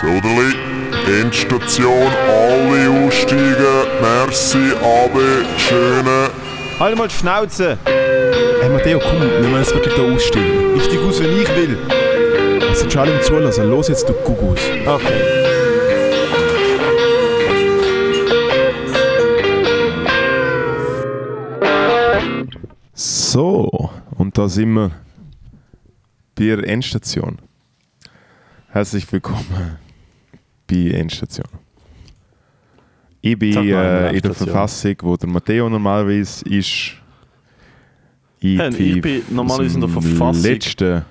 Soderli, Endstation, alle aussteigen. Merci, Abe, schöne. Halt mal die Schnauze! Hey Matteo, komm, wir müssen jetzt wirklich da aussteigen. Ich steig aus, wenn ich will. Es sind schon alle im Zulassen. Los jetzt, du Gugus. Okay. So, und da sind wir bei der Endstation. Herzlich willkommen Endstation. Ich bin Sag mal, äh, in der. Verfassung, wo der Matteo normalerweise ist. Ich, Hey, ich bin normalerweise in der Verfassung. letzten ey,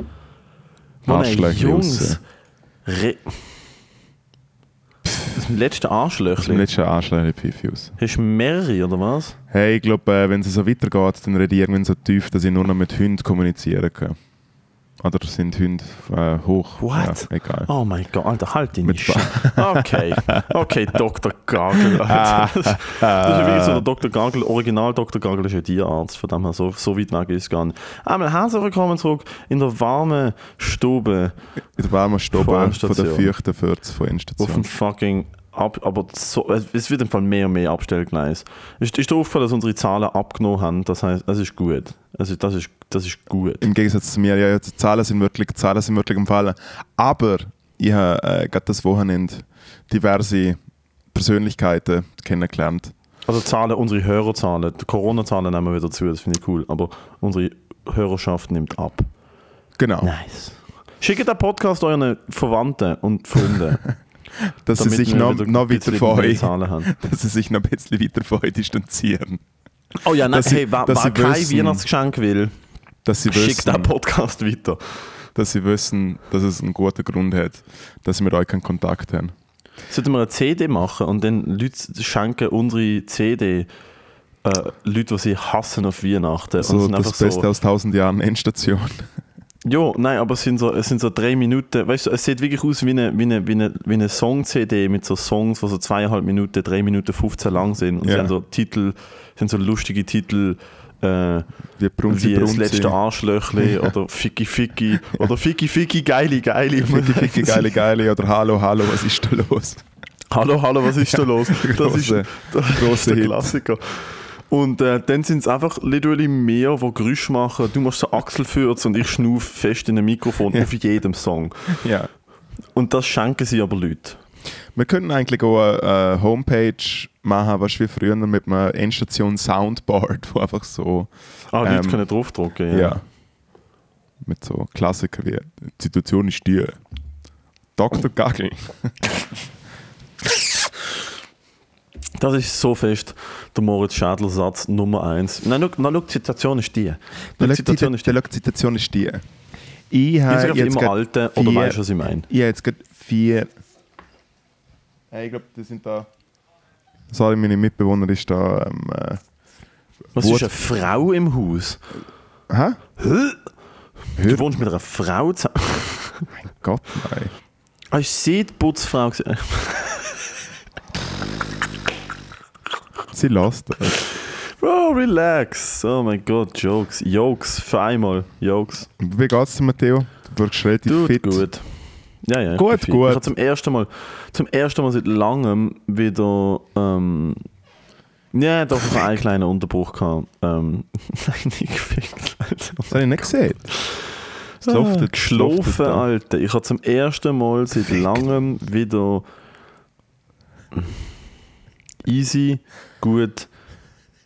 Arschlöchchen Jungs. Re das letzte Zum Arschlöchchen. letzten Arschlöchchen aus. Hast du mehrere, oder was? Hey, ich glaube, äh, wenn es so weitergeht, dann rede ich irgendwann so tief, dass ich nur noch mit Hunden kommunizieren kann. Oder sind Hunde äh, hoch? What? Ja, egal. Oh mein Gott, Alter, halt Mit nicht. Okay, okay, Dr. Gagel. Alter. Das, ist ja wirklich so der Dr. Gagel, Original Dr. Gagel ist ja Tierarzt, von dem her so, so weit weg ist gar nicht. Einmal herzlich willkommen zurück in der warmen Stube In der warmen Stube von der feuchten Fürze von auf Endstation. dem fucking Ab, aber so, es wird im Fall mehr und mehr Abstellgleis. Ist, ist dir aufgefallen, dass unsere Zahlen abgenommen haben? Das heißt, es ist gut. Also das ist, das ist gut. Im Gegensatz zu mir, ja, die Zahlen sind wirklich, die Zahlen sind wirklich im Fall. Aber ich habe äh, gerade das Wochenende diverse Persönlichkeiten kennengelernt. Also Zahlen, unsere Hörerzahlen, die Corona-Zahlen nehmen wir wieder zu, das finde ich cool. Aber unsere Hörerschaft nimmt ab. Genau. Nice. Schickt den Podcast euren Verwandten und Freunden. dass sie sich noch, wieder noch weiter von euch, dass sie sich noch ein bisschen weiter von euch distanzieren. Oh ja, nein, Dass hey, wer, kein wissen- Weihnachtsgeschenk will, Dass sie schickt wissen, den Podcast weiter. dass sie wissen, dass es einen guten Grund hat, dass sie mit euch keinen Kontakt haben. Sollten wir eine CD machen und dann Leute schenken unsere CD äh, Leute, die sie hassen auf Weihnachten. So und es sind das Beste so, aus tausend Jahren Endstation. Ja, nein, aber es sind so, es sind so drei Minuten, weißt du, es sieht wirklich aus wie eine, wie eine, wie eine, wie eine Song-CD mit so Songs, die so zweieinhalb Minuten, drei Minuten 15 lang sind. Und sie Ja. haben so Titel, sind so lustige Titel, äh, Wie Brunzi wie das Brunzi. letzte Arschlöchli oder Ficky Ficky oder Ficky Ficky Geili Geili. Ficky, ficky, geile, geile oder Hallo, hallo, was ist da los? Hallo, hallo, was ist da los? Das ist, Grosse- das ist grosse der Hit. Klassiker. Und äh, dann sind es einfach literally mehr, die Geräusche machen. Du machst so Achselfürze und ich schnuff fest in ein Mikrofon auf jedem Song. Ja. Und das schenken sie aber Leute. Wir könnten eigentlich auch eine, eine Homepage machen, was wie früher mit einem Endstation Soundboard, wo einfach so, Ah, Leute Ähm, können draufdrucken. ja. Ja. mit so Klassikern wie Die Situation ist die. Dr. Gagel. Das ist so fest der Moritz Schädler Satz Nummer eins. Nein, na, die Situation ist die. Die Situation ist die. die Situation ist die. Ich habe jetzt immer alte, oder vier- weißt du, was ich meine? Ich habe jetzt gerade vier. Hey, ich glaube, die sind da. Sorry, meine Mitbewohner ist da. Ähm, äh, Was Wut- ist eine Frau im Haus? hä? Du wohnst mit einer Frau zusammen. Gott, nein. Ah, ist sie die Putzfrau? Sie lässt. Oh, relax. Oh mein Gott, Jokes. Jokes, für einmal. Jokes. Wie geht's dir, Matteo? Du wirkst relativ Tut fit. gut. Ja, ja. ich Gut, fit. gut. Ich habe zum ersten Mal, zum ersten Mal seit langem wieder, ähm, ja, doch einen kleinen Unterbruch gehabt. Ähm, nein, nicht gefickt, Alter. Das habe ich nicht gesehen. Es Ah, geschlafen. Alter. Ich habe zum ersten Mal seit langem wieder easy, gut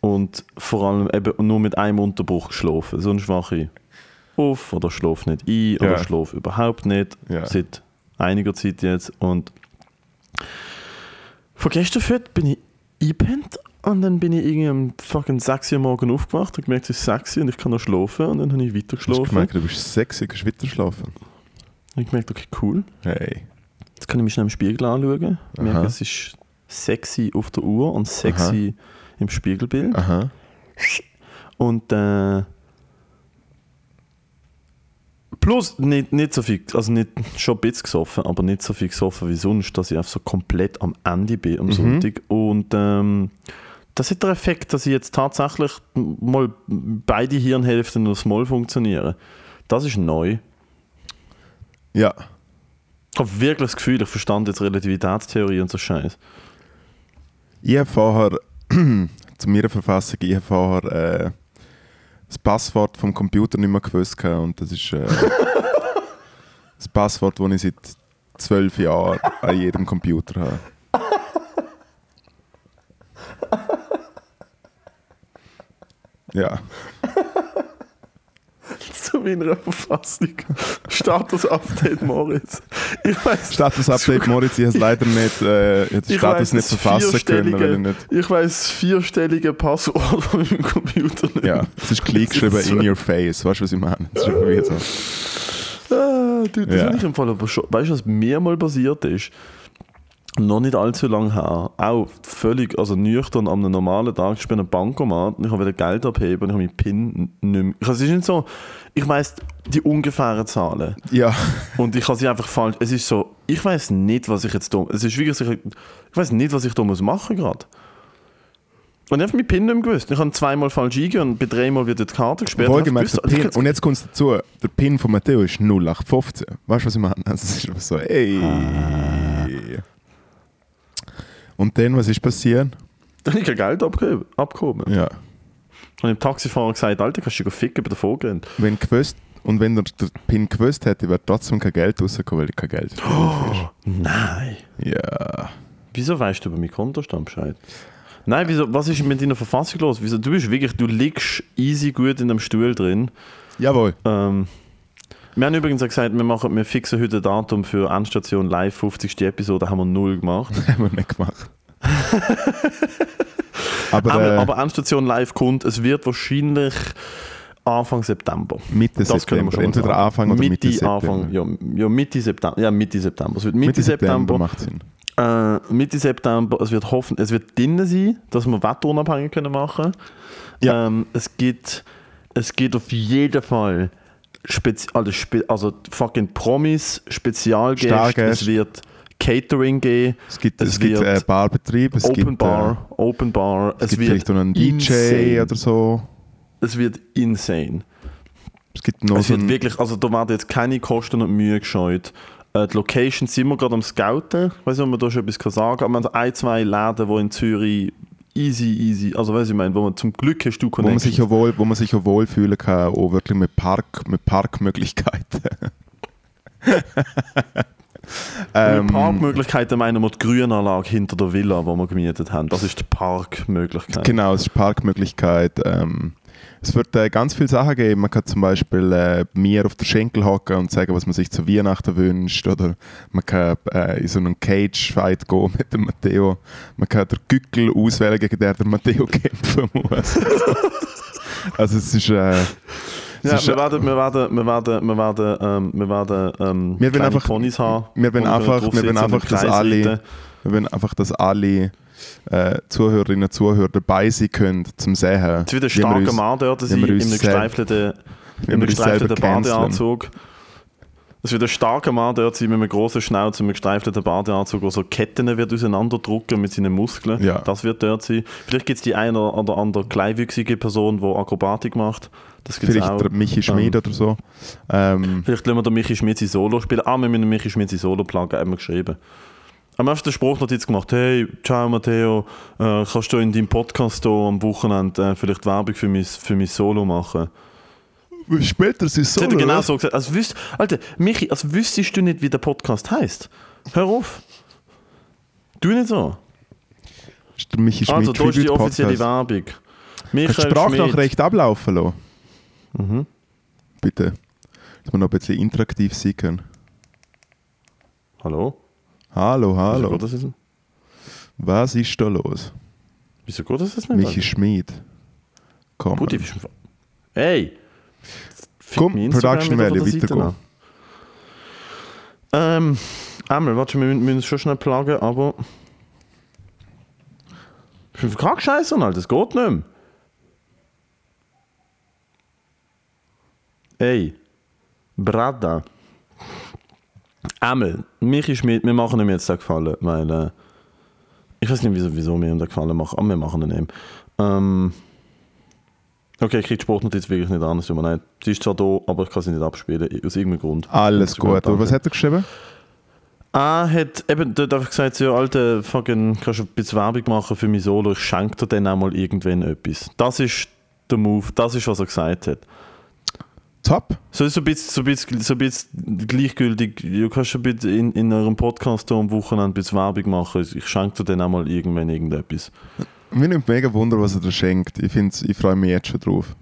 und vor allem eben nur mit einem Unterbruch geschlafen. Sonst wache ich auf oder schlafe nicht ein oder Ja. schlafe überhaupt nicht. Ja. Seit einiger Zeit jetzt. Und von gestern fort bin ich eingepennt und dann bin ich irgendwie um fucking 6 Uhr morgen aufgewacht und gemerkt, es ist 6 Uhr und ich kann noch schlafen und dann habe ich weiter Hast du geschlafen. gemerkt, du bist sexy, kannst weiter schlafen. Und ich gemerkt, okay, cool. Hey. Jetzt kann ich mich schnell im Spiegel anschauen. Ich merke, es ist sexy auf der Uhr und sexy im Spiegelbild. Aha. Und äh, plus nicht, nicht so viel, also nicht schon ein bisschen gesoffen, aber nicht so viel gesoffen wie sonst, dass ich einfach so komplett am Ende bin am Sonntag. Und ähm, das hat der Effekt, dass ich jetzt tatsächlich mal beide Hirnhälften nur small funktionieren. Das ist neu. Ja. Ich habe wirklich das Gefühl, ich verstand jetzt Relativitätstheorie und so Scheiß. Ich habe vorher, zu meiner Verfassung, ich habe vorher äh, das Passwort vom Computer nicht mehr gewusst und das ist äh, das Passwort, das ich seit zwölf Jahren an jedem Computer habe. Ja, Zu meiner Verfassung. Status-Update Moritz. Status-Update Moritz, ich habe es leider nicht, äh, den Status weiss nicht verfassen können, weil ich nicht... Ich weiß vierstellige Passwort von meinem Computer nicht. Ja, es ist klein geschrieben in your face, weißt du, was ich meine? Das ist irgendwie so. Ah, du, das Ja. ich im Fall aber schon. Weißt du, was mir mal passiert ist? Noch nicht allzu lange her. Auch völlig, also nüchtern am einem normalen Tag. Ich bin am Bankomat und ich habe wieder Geld abheben und ich habe meinen PIN nicht mehr. Es ist nicht so, ich weiß die ungefähren Zahlen. Ja, Und ich habe sie einfach falsch. Es ist so, ich weiß nicht, was ich jetzt da. Es ist wirklich, ich, weiß nicht, was ich da muss machen gerade. Und ich habe meinen PIN nicht mehr gewusst. Ich habe zweimal falsch eingegeben und bei dreimal wird die Karte gesperrt. Wohlgemerkt, der gewusst, also und jetzt kommt es dazu, der Pin von Matteo ist 0815. Weißt du, was ich meine? Also es ist einfach so, ey. Und dann, was ist passiert? Dann habe ich kein Geld abgehoben. abgehoben. Ja. Und dem Taxifahrer gesagt, Alter, kannst du dich ficken bei der Vorgehend. Wenn gewusst, und wenn er den Pin gewusst hätte, wäre trotzdem kein Geld rausgekommen, weil ich kein Geld drauf Nein. Ja. Wieso weißt du über meinen Kontostand Bescheid? Nein, wieso, was ist mit deiner Verfassung los? Wieso, du bist wirklich, du liegst easy gut in dem Stuhl drin. Jawohl. Ähm, wir haben übrigens auch gesagt, wir, machen, wir fixen heute ein Datum für Endstation Live 50. Episode, haben wir null gemacht. haben wir nicht gemacht. aber aber, äh, aber Endstation Live kommt, es wird wahrscheinlich Anfang September. Mitte Das können wir September. schon mal Entweder sagen. Anfang oder Mitte, September. Anfang, ja, ja, Mitte September. Ja, Mitte September. Es wird Mitte, Mitte September September. macht Sinn. Äh, Mitte September, es wird hoffen, es wird drinnen sein, dass wir wetterunabhängig können machen. Ja. Ähm, es gibt, es gibt auf jeden Fall Spezi also, spe also fucking Promis, Spezialgäste. Es wird Catering geben. Es gibt, Es es gibt wird äh, Barbetrieb, es Open gibt, Bar, Open Bar. äh, es gibt vielleicht noch einen DJ insane. oder so. Es wird insane. Es gibt noch Es so wird wirklich, also da werden jetzt keine Kosten und Mühe gescheut. Äh, die Location sind wir gerade am Scouten. Ich weiß nicht, ob man da schon etwas sagen kann. Aber wir haben ein, zwei Läden, die in Zürich easy, easy, also weiß ich meine, wo man zum Glück hast du wo man, Connections. sich auch wohl, wo man sich auch wohlfühlen kann, auch wirklich mit, Park, mit Parkmöglichkeiten. ähm, Mit Parkmöglichkeiten meinen wir die Grünanlage hinter der Villa, die wir gemietet haben. Das ist die Parkmöglichkeit. Genau, es ist Parkmöglichkeit. Ähm, es wird äh, ganz viele Sachen geben. Man kann zum Beispiel äh, mir auf den Schenkel hocken und sagen, was man sich zu Weihnachten wünscht. Oder man kann äh, in so einen Cage-Fight gehen mit dem Matteo. Man kann den Gückel auswählen, gegen den der Matteo kämpfen muss. also es ist... Äh, Ja, wir werden, wir werden, wir werden, wir werden, ähm, wir werden ähm, Wir einfach- Ponys haben. wir wo einfach, wir und einfach, dass alle, wir wollen einfach, dass alle äh, Zuhörerinnen und Zuhörer dabei sein können, zum Sehen. Es wird ein starker Mann dort sein, in einem gestreifelten, in einem. Badeanzug. Es wird ein starker Mann dort sein mit einem großen Schnauz und einem gestreifelten Badeanzug, der so Ketten wird auseinanderdrücken mit seinen Muskeln. Ja. Das wird dort sein. Vielleicht gibt es die eine oder andere kleinwüchsige Person, die Akrobatik macht. Das gibt's Vielleicht auch. der Michi Schmid oder so. Ähm, Vielleicht lassen wir den Michi Schmidt sein Solo spielen. Ah, wir müssen Michi Schmidt sein Solo plagen, haben wir geschrieben. Haben wir einfach den Spruchnotiz gemacht, hey, ciao Matteo, äh, kannst du in deinem Podcast hier am Wochenende äh, vielleicht Werbung für mein, für mein Solo machen? später ist es Das hat er genau so gesagt. Als wüs Alter, Michi, als wüsstest du nicht, wie der Podcast heißt. Hör auf. Tu nicht so. Ist der Michi Schmid Also, da ist die offizielle Podcast. Werbung. Kannst du Michael Sprachnachricht ablaufen lassen? Mhm. Bitte. Dass wir noch ein bisschen interaktiv sein können. Hallo? Hallo, Wieso hallo. geht das? Was ist da los? Wieso geht das jetzt nicht? Michi Schmid. Komm. Putti, bist. Ey! Komm, Production Seite weitergehen. Ähm, einmal, warte, wir müssen, es schon schnell plagen, aber... Ich bin krank scheiße, Alter, das geht nicht mehr. Ey, Brada. Einmal, Michi Schmidt, wir machen ihm jetzt den Gefallen, weil... Äh, ich weiß nicht, wieso, wieso wir ihm den Gefallen machen, aber wir machen ihn ihm. Ähm, okay, ich kriege die Sportnotiz wirklich nicht an, es tut mir leid. Sie ist zwar da, aber ich kann sie nicht abspielen, aus irgendeinem Grund. Alles gut. Aber was hat er geschrieben? Ah, hat eben dort einfach gesagt, ja, Alter, fucking, kannst du ein bisschen Werbung machen für mein Solo, ich schenke dir dann auch mal irgendwann etwas. Das ist der Move, das ist, was er gesagt hat. Top. So ist so ein bisschen, so ein bisschen, so ein bisschen gleichgültig, du kannst ein bisschen in, in eurem Podcast am Wochenende ein bisschen Werbung machen, ich schenke dir dann auch mal irgendwann irgendetwas. Mir nimmt mega Wunder, was er dir schenkt. Ich, ich freue mich jetzt schon drauf.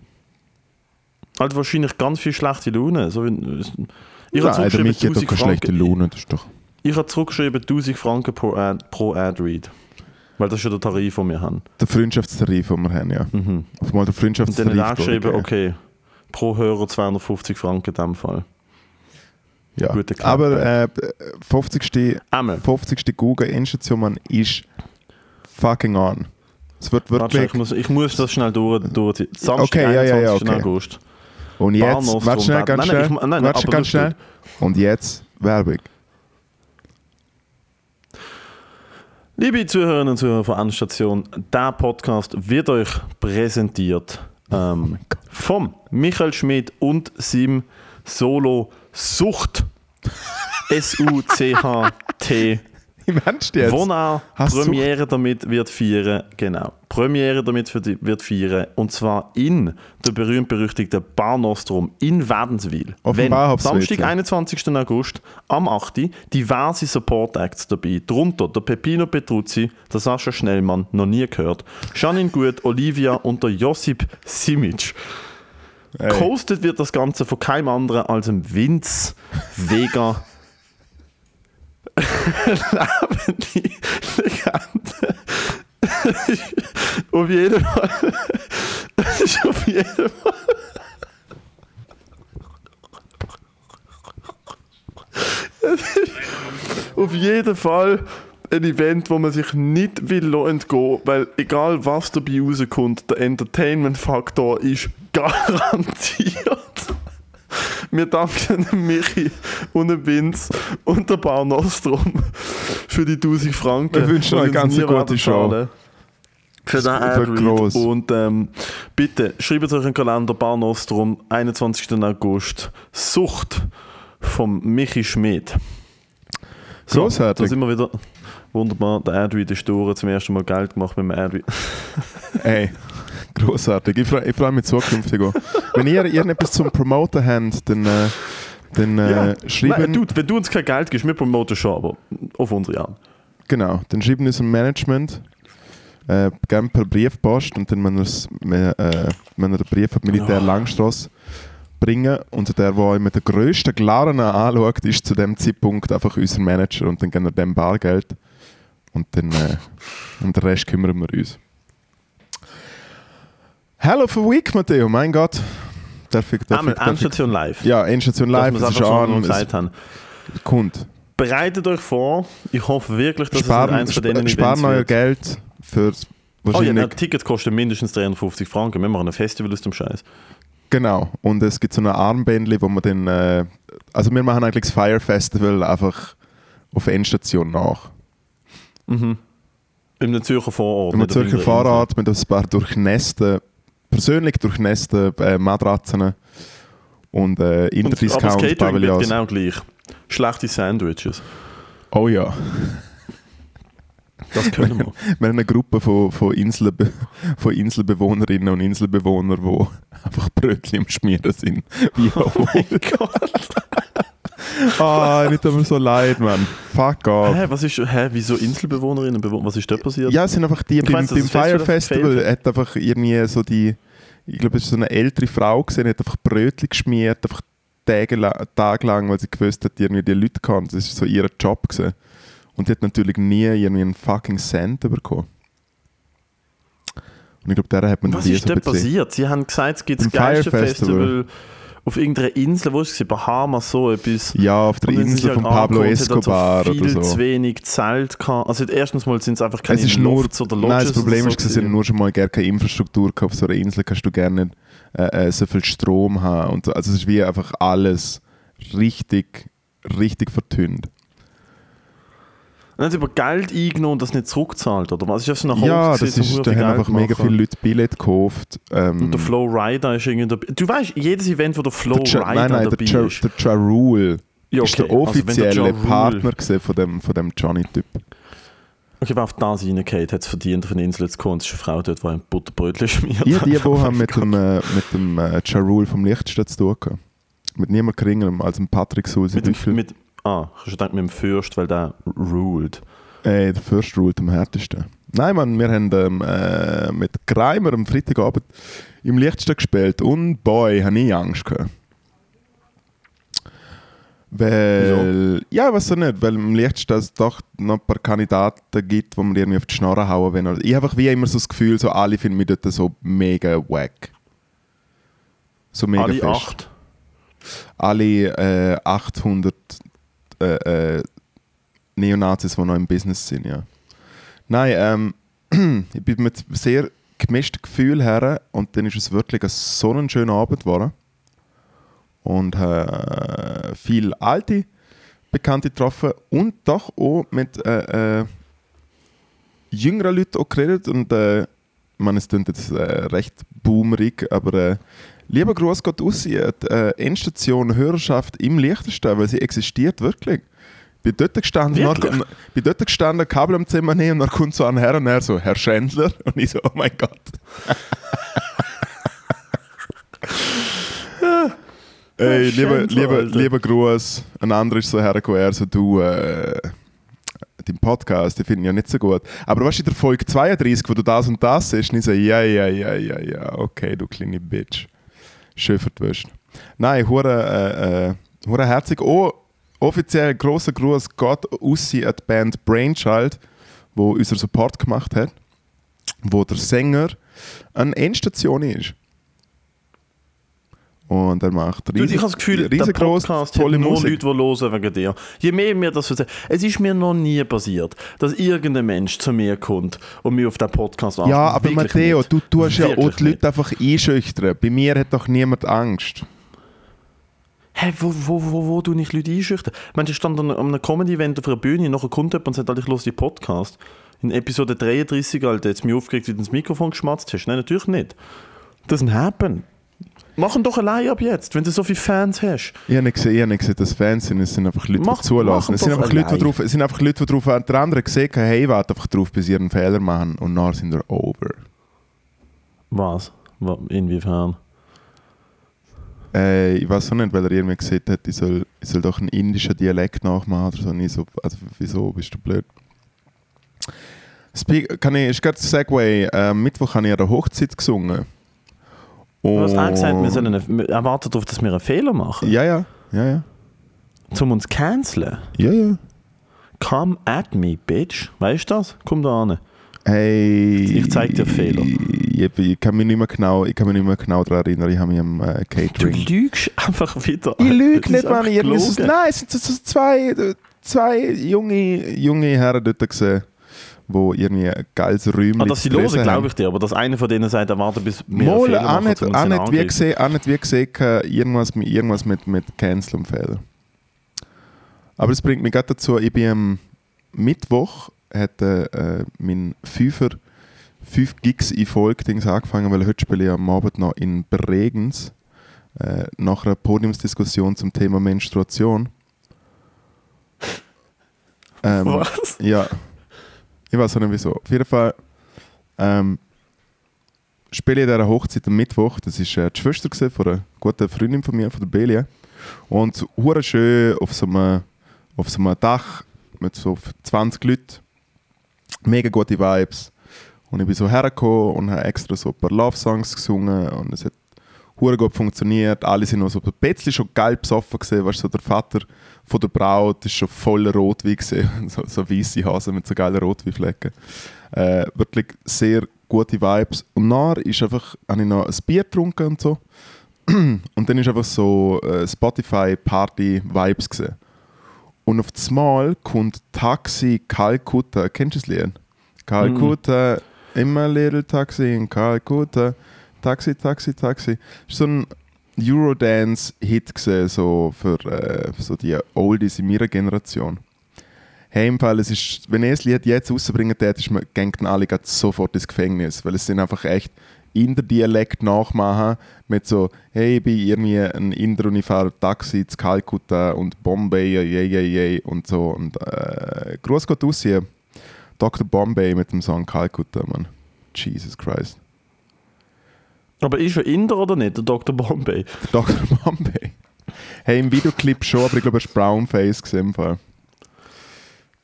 Halt wahrscheinlich ganz viel schlechte Laune. So wie, ich Nein, habe Michi hat doch 1000 keine schlechte Franken, Laune. Das ist doch... ich habe zurückgeschrieben 1000 Franken pro Ad, pro Ad Read. Weil das ist ja der Tarif, den wir haben. Der Freundschaftstarif, den wir haben, ja. Mhm. Auf mal der Und dann Freundschaftstarif. hat er geschrieben, okay, pro Hörer 250 Franken in dem Fall. Ja. Aber äh, 50. Einmal. 50. Google-Endstation ist fucking on. Es wird wirklich. ich, muss, ich muss das schnell durch. durch Samstag, Okay, ja, ja, ja, 21. okay. August. Und jetzt, warte schnell, ganz schnell. nein, ich- nein, nein, warte ganz schnell. Und jetzt Werbung. Liebe Zuhörerinnen und Zuhörer von Endstation, der Podcast wird euch präsentiert ähm, vom Michael Schmidt und seinem Solo Sucht. S-U-C-H-T. Im Ernst jetzt? Wo Hast du- Premiere damit wird feiern, genau, Premiere damit wird feiern, und zwar in der berühmt-berüchtigten Bar Nostrum in Wädenswil. Dem Wenn Samstag, ja. 21. August, am 8. diverse Support-Acts dabei, darunter der Peppino Petruzzi, der Sascha Schnellmann, noch nie gehört, Janine Gut, Olivia und der Josip Simic. Ey. Gehostet wird das Ganze von keinem anderen als dem Vince Vega. Lebende Legende. auf jeden Fall. Ist auf jeden Fall. Auf jeden Fall ein Event, wo man sich nicht will entgehen, weil egal was dabei rauskommt, der Entertainment-Faktor ist garantiert. Wir danken dem Michi und dem Vince und der Bar Nostrum für die 1000 Franken. Wir wünschen euch uns ganz eine gute Show. Für den Ad-Read. Und ähm, bitte schreibt euch einen Kalender Bar Nostrum, 21. August. Sucht vom Michi Schmidt. So, Grossartig. Da sind wir wieder. Wunderbar, der Adread ist durch, zum ersten Mal Geld gemacht mit dem Adread. Ey, großartig. Ich freue freu mich zukünftig auch. Wenn ihr irgendetwas zum Promoten habt, dann, äh, dann äh, Nein, schreiben. du, wenn du uns kein Geld gibst, wir promoten schon, aber auf unsere Art. Genau, dann schreiben wir unserem Management äh, gerne per Briefpost und dann, wenn wir äh, wenn den Brief die Militär Ja. Langstrasse bringen und der, der euch mit der grössten Glarne anschaut, ist zu dem Zeitpunkt einfach unser Manager und dann geben wir dem Bargeld und dann äh, um den Rest kümmern wir uns. Hello for Week, Matteo, mein Gott. Darf ich, darf Einmal ich, darf ich, Endstation live. ja, Endstation Live, es es ist an, gesagt es haben. kommt. Bereitet euch vor. Ich hoffe wirklich, dass es Sparen, eins von denen sp sparen euer. Geld für Oh ja, ein Ticket kostet mindestens 350 Franken. Wir machen ein Festival aus dem Scheiß. Genau. Und es gibt so eine Armbändli, wo man dann. Äh, also, wir machen eigentlich das Fire Festival einfach auf Endstation nach. Mhm. Im Zürcher Vorort. Im Zürcher Fahrrad mit ein paar durchnässten, persönlich durchnässten äh, Matratzen und äh. Und, aber das Interdiscount Catering wird genau gleich. Schlechte Sandwiches. Oh ja. Das können wir. Wir haben eine Gruppe von, von, Inselbe von Inselbewohnerinnen und Inselbewohnern, die einfach Brötchen im Schmieren sind. Wie Oh auch. Ah, nicht aber so leid, Mann. Fuck off. Hä, was ist, hä, wieso Inselbewohnerinnen? Was ist dort passiert? Ja, es sind einfach die, Ich beim, dass beim Fire Festival hat einfach irgendwie so die, ich glaube, es ist so eine ältere Frau gesehen, hat einfach Brötchen geschmiert, einfach tagelang, tagelang weil sie gewusst hat, irgendwie die Leute kann. Das ist so ihr Job gewesen. Und die hat natürlich nie irgendwie einen fucking Cent bekommen. Und ich glaube, der hat man Was ist so bezahlt. passiert? Sie haben gesagt, es gibt das geilste Festival. Festival auf irgendeiner Insel, wo ist es? Bahamas, so etwas. Ja, auf der Insel halt von Pablo angekommen, es hat Escobar also viel oder so. zu wenig Zelt gehabt. Also erstens mal sind es einfach keine Es ist nur, Lofts oder Lodges nein, das Problem oder ist, so dass sie nur schon mal gar keine Infrastruktur gehabt. Auf so einer Insel kannst du gerne nicht äh, äh, so viel Strom haben. Und so. Also es ist wie einfach alles richtig, richtig vertünnt. Dann haben sie aber Geld eingenommen und das nicht zurückgezahlt, oder was? Ist das eine Ja, das gewesen, ist, da haben einfach mega viele Leute Billett gekauft. Ähm, Und der Flow Rider ist irgendwie. Du weißt, jedes Event, wo der Flow der Ja- Rider nein, nein, dabei der, ja, ist. der Ja Rule Ja, ist der okay. Also, der offizielle Ja Rule- Partner von dem, von dem Johnny-Typ. Okay, wer auf das reingeht, hat es verdient, auf eine Insel zu kommen. Es ist eine Frau dort, die ein Butterbrötchen schmiert. Ich die, die haben mit dem, äh, mit dem äh, Ja Rule vom Lichtstadt zu tun gehabt. Mit niemand geringerem als dem Patrick Sulzi mit mit, ah, ich habe gedacht, mit dem Fürst, weil der ruled. Ey, der First Rule am härtesten. Nein, Mann, wir haben ähm, äh, mit Greimer am Freitagabend im Lichtstadt gespielt und boy, habe ich Angst gehabt. Weil, ja, weiß ich nicht, weil im Lichtstadt es doch noch ein paar Kandidaten gibt, wo man irgendwie auf die Schnorre hauen will. Ich habe einfach wie immer so das Gefühl, so alle finden mich dort so mega wack. So mega Alle fest. acht. Alle äh, 800 äh, äh, Neonazis, die noch im Business sind, ja. Nein, ähm, ich bin mit sehr gemischtem Gefühl her und dann ist es wirklich ein so ein schöner Abend geworden. Und äh, viele alte Bekannte getroffen und doch auch mit äh, äh, jüngeren Leuten auch geredet und äh, meine, es klingt jetzt äh, recht boomerig, aber äh, lieber Gruß geht aus an die äh, Endstation Hörerschaft im Liechtenstein, weil sie existiert wirklich. Ich bin dort gestanden, nach, bin dort gestanden, Kabel am Zimmer nehmen und dann kommt so ein Herr und er so, Herr Schändler und ich so, oh mein Gott. Ey, lieber, lieber, lieber Gruß. Ein anderer ist so hergekommen, er so, du, äh, dein Podcast, die finden ja nicht so gut. Aber was in der Folge 32, wo du das und das siehst, und ich so, ja, ja, ja, ja, ja, okay, du kleine Bitch. Schön vertwischt. Nein, hure, äh, äh, hure herzig. Oh, offiziell grosser Gruß geht aus an Band Brainchild, wo unser Support gemacht hat, wo der Sänger eine Endstation ist. Und er macht ich riesig, habe das Gefühl, der riesengroß, Podcast tolle hat nur Musik. Leute, die hören wegen dir. Je mehr mir das erzählt, es ist mir noch nie passiert, dass irgendein Mensch zu mir kommt und mich auf den Podcast Ja, anspricht. aber Wirklich Matteo, nicht. du tust ja auch Wirklich die Leute einfach einschüchtern. Bei mir hat doch niemand Angst. Hä, wo, wo, wo, wo du nicht Leute einschüchtern? Meinst du, ich stand an einem Comedy-Event auf einer Bühne, nachher kommt jemand und sagt, ich höre die Podcast. In Episode 33, Alter, jetzt mich aufgeregt, wie du ins Mikrofon geschmatzt hast. Nein, natürlich nicht. Das ist ein Happen. Mach ihn doch allein ab jetzt, wenn du so viele Fans hast. Ich habe nicht gesehen, ich habe nicht gesehen dass Fans sind, es sind einfach Leute, Mach- die zulassen. Es sind einfach Leute, die drauf, es sind einfach Leute, die drauf, der andere gesehen haben, hey, warte einfach drauf, bis sie einen Fehler machen und dann sind wir over. Was? Wa- Inwiefern? Äh, ich weiß auch nicht, weil er irgendwie gesagt hat, ich soll, ich soll doch einen indischen Dialekt nachmachen oder so. Und ich so, also wieso, bist du blöd? Speak, kann ich, ist gerade Segway, äh, Mittwoch habe ich an der Hochzeit gesungen. Du hast auch gesagt, wir sollen eine, wir erwarten darauf, dass wir einen Fehler machen. Ja, ja, ja, ja. Um uns canceln. Ja, ja. Come at me, bitch. Weißt du das? Komm da an. Hey, Ich zeig dir Fehler. Ich, ich kann mich nicht mehr genau, ich kann mich nicht mehr genau daran erinnern. Ich habe mich am äh, Du Catering. lügst einfach wieder. Ich lüge nicht, Mann. Ich nein, es sind so zwei, zwei junge, junge Herren dort gesehen, die irgendwie ein geiles Räumchen Ah, dass sie hören, glaube ich dir. Aber dass einer von denen sagt, er wartet bis wir Mal, auch nicht, auch wie gesehen, auch nicht wie gesehen, irgendwas, mit- irgendwas mit, mit Cancel und Fehler. Aber es bringt mich gerade dazu, ich bin am Mittwoch, hat äh, mein Fünfer, fünf Gigs in Folge Dings angefangen, weil heute spiele ich am Abend noch in Bregenz äh, nach einer Podiumsdiskussion zum Thema Menstruation. Ähm, Was? ja. Ich weiß auch nicht wieso. Auf jeden Fall ähm, spiele ich an dieser Hochzeit am Mittwoch. Das war äh, die Schwester von einer guten Freundin von mir, von der Belia. Und hure schön auf so einem, auf so einem Dach mit so 20 Leuten. Mega gute Vibes. Und ich bin so hergekommen und habe extra so ein paar Love-Songs gesungen und es hat hure gut funktioniert. Alle sind noch so ein bisschen schon geil besoffen gesehen. Weißt du, so der Vater von der Braut ist schon voller Rotwein gesehen. so, so weiße Hasen mit so geilen Rotweinflecken. Äh, wirklich sehr gute Vibes. Und nachher ist einfach, habe ich noch ein Bier getrunken und so. Und dann ist einfach so äh, Spotify-Party-Vibes gesehen. Und auf das Mal kommt Taxi Calcutta. Kennst du das Lied? Calcutta, immer little Taxi in Calcutta. Taxi, Taxi, Taxi. Das ist so ein Eurodance-Hit so für äh, so die Oldies in meiner Generation. Hey, im Fall, es ist, wenn ich das Lied jetzt rausbringen würde, ist man, gehen alle sofort ins Gefängnis, weil es sind einfach echt Inder-Dialekt nachmachen mit so, hey, ich bin irgendwie ein Inder und ich fahre Taxi zu Kalkutta und Bombay, yay, yay, yay und so. Und äh, Gruß geht aus hier. Dr. Bombay mit dem Song Kalkutta, Mann. Jesus Christ. Aber ist er Inder oder nicht, der Dr. Bombay? Dr. Bombay. Hey, im Videoclip schon, aber ich glaube, er war Brownface gesehen.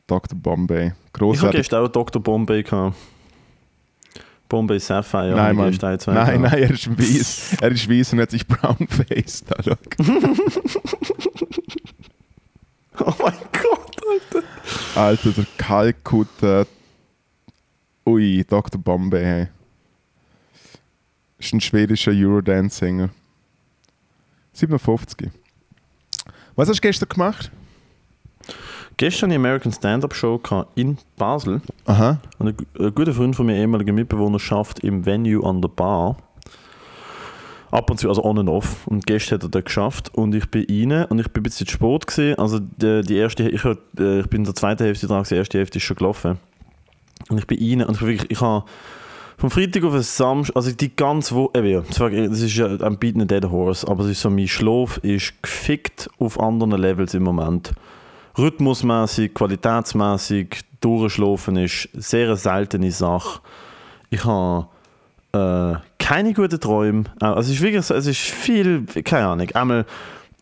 Dr. Bombay. Ich habe gestern auch Dr. Bombay gehabt. Bombay Sapphire. Nein, Mann. Nein, gehabt. nein, er ist weiß. Er ist weiß und hat sich brownfaced. Da. Oh mein Gott, Alter. Alter, der Kalkutta. Ui, Dr. Bombay, hey. Ist ein schwedischer Eurodance-Sänger. 57. Was hast du gestern gemacht? Gestern die American Stand-Up Show in Basel. Aha. Und ein, ein guter Freund von mir, ehemaliger Mitbewohner, schafft im Venue an der Bar. Ab und zu, also on and off. Und gestern hat er das geschafft. Und ich bin rein und ich bin ein bisschen zu spät gewesen. Also die, die erste, ich, äh, ich bin in der zweiten Hälfte dran, die erste Hälfte ist schon gelaufen. Und ich bin rein und ich, wirklich, ich habe vom Freitag auf den Samstag, also die ganze Woche, eben, das ist ja ein Beaten a Dead Horse, aber es ist so, mein Schlaf ist gefickt auf anderen Levels im Moment. Rhythmusmäßig, qualitätsmäßig, durchschlafen ist eine sehr seltene Sache. Ich habe äh, keine guten Träume. Äh, Also es ist wirklich es ist viel, keine Ahnung, einmal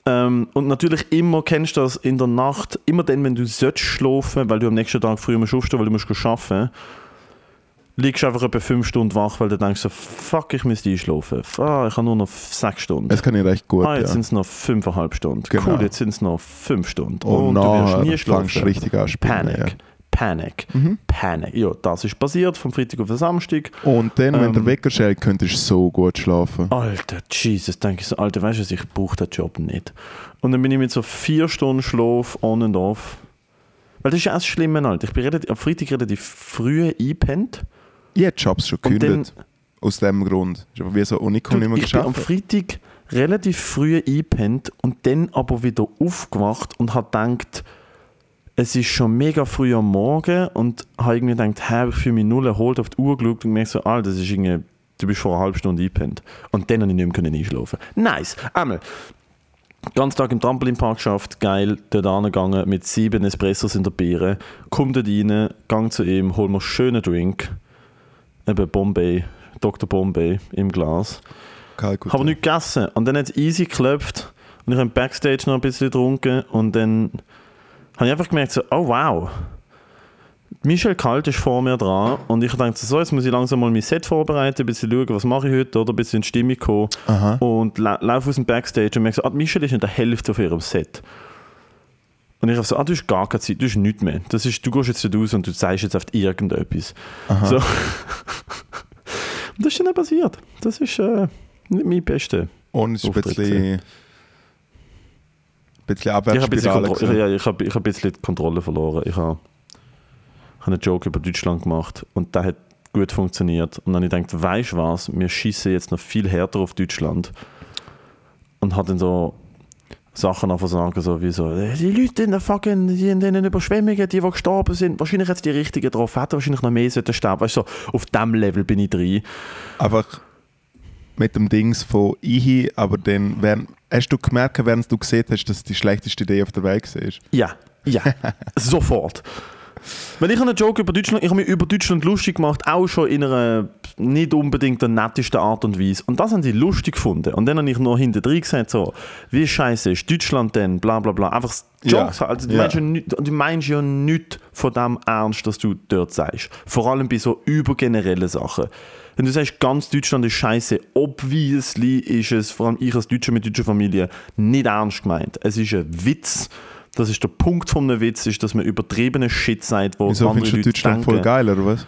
ähm, und natürlich immer kennst du das in der Nacht, immer dann, wenn du sollst schlafen, weil du am nächsten Tag früh musst aufstehen, weil du musst arbeiten liegst du einfach etwa fünf Stunden wach, weil du denkst so, fuck, ich müsste einschlafen. Ah, ich habe nur noch sechs Stunden. Das kann ich recht gut, ah, jetzt ja. sind es noch fünfeinhalb Stunden. Genau. Cool, jetzt sind es noch fünf Stunden. Und, du wirst nie schlafen. richtig an zu spielen, Panic. ja. Panic. Mhm. Panic. Ja, das ist passiert vom Freitag auf den Samstag. Und dann, wenn Ähm, der Wecker schellt, könntest du so gut schlafen. Alter, Jesus, denke ich so, Alter, weißt du ich brauche den Job nicht. Und dann bin ich mit so vier Stunden Schlaf on and off. Weil das ist ja auch das Schlimme, Alter. Ich bin relativ, am Freitag relativ früh eingepennt. Ich hätte Jobs schon gekündigt. Aus dem Grund. Ist aber wie so Dude, nicht mehr ich bin am geschafft. Freitag relativ früh eingepennt und dann aber wieder aufgewacht und habe gedacht, es ist schon mega früh am Morgen und habe irgendwie gedacht, hä, ich fühle mich null erholt auf die Uhr geschaut und gemerkt so, Alter, das ist irgendwie, du bist vor einer halben Stunde eingepennt. Und dann habe ich nicht mehr können einschlafen. Nice. Einmal. Ganz Tag im Trampolinpark geschafft, geil, dort angegangen mit sieben Espressos in der Biere, komm dort rein, gang zu ihm, hol mir einen schönen Drink, eben Bombay, Dr. Bombay im Glas. Habe nichts gegessen. Und dann hat es easy geklopft und ich habe im Backstage noch ein bisschen getrunken und dann habe ich einfach gemerkt, so, oh wow. Michel Kalt ist vor mir dran und ich dachte so, jetzt muss ich langsam mal mein Set vorbereiten, ein bisschen schauen, was mache ich heute, oder ein bisschen in die Stimmung kommen. Aha. Und la laufe aus dem Backstage und merke so, ah, Michel ist in der Hälfte auf ihrem Set. Und ich habe so, ah, du hast gar keine Zeit, du hast nichts mehr. Das ist, du gehst jetzt nicht raus und du zeigst jetzt auf irgendetwas. So. und das ist dann passiert. Das ist äh, nicht mein Beste. Und es ist ein bisschen, ein bisschen Ich habe ein bisschen, Abwärtsspirale. Ja, ich habe, ich habe ein bisschen die Kontrolle verloren. Ich habe, habe einen Joke über Deutschland gemacht und der hat gut funktioniert. Und dann habe ich gedacht, weißt du was, wir schießen jetzt noch viel härter auf Deutschland. Und habe dann so Sachen sagen, so wie so, «Äh, die Leute in der fucking, die in den Überschwemmungen, die, die gestorben sind, wahrscheinlich jetzt die richtigen drauf, hätten wahrscheinlich noch mehr sollten sterben. Weißt du, so, auf dem Level bin ich drin. Einfach mit dem Dings von Ihi, aber dann, während, hast du gemerkt, während du gesehen hast, dass es die schlechteste Idee auf der Welt war? Ja, ja, sofort. Weil ich habe einen Joke über Deutschland, ich habe mich über Deutschland lustig gemacht, auch schon in einer nicht unbedingt der nettesten Art und Weise. Und das haben sie lustig gefunden. Und dann habe ich noch hinter drin gesagt, so, wie scheiße ist Deutschland denn, bla bla bla. Einfach Jokes. Ja, Also, du, ja. meinst ja nicht, du meinst ja nichts von dem ernst, dass du dort sagst. Vor allem bei so übergenerellen Sachen. Wenn du sagst, ganz Deutschland ist scheiße, obviously ist es, vor allem ich als Deutscher mit deutscher Familie, nicht ernst gemeint. Es ist ein Witz. Das ist der Punkt von einem Witz, ist, dass man übertriebene Shit sagt, wo Wieso andere Leute Deutschland denken. voll geil, oder was?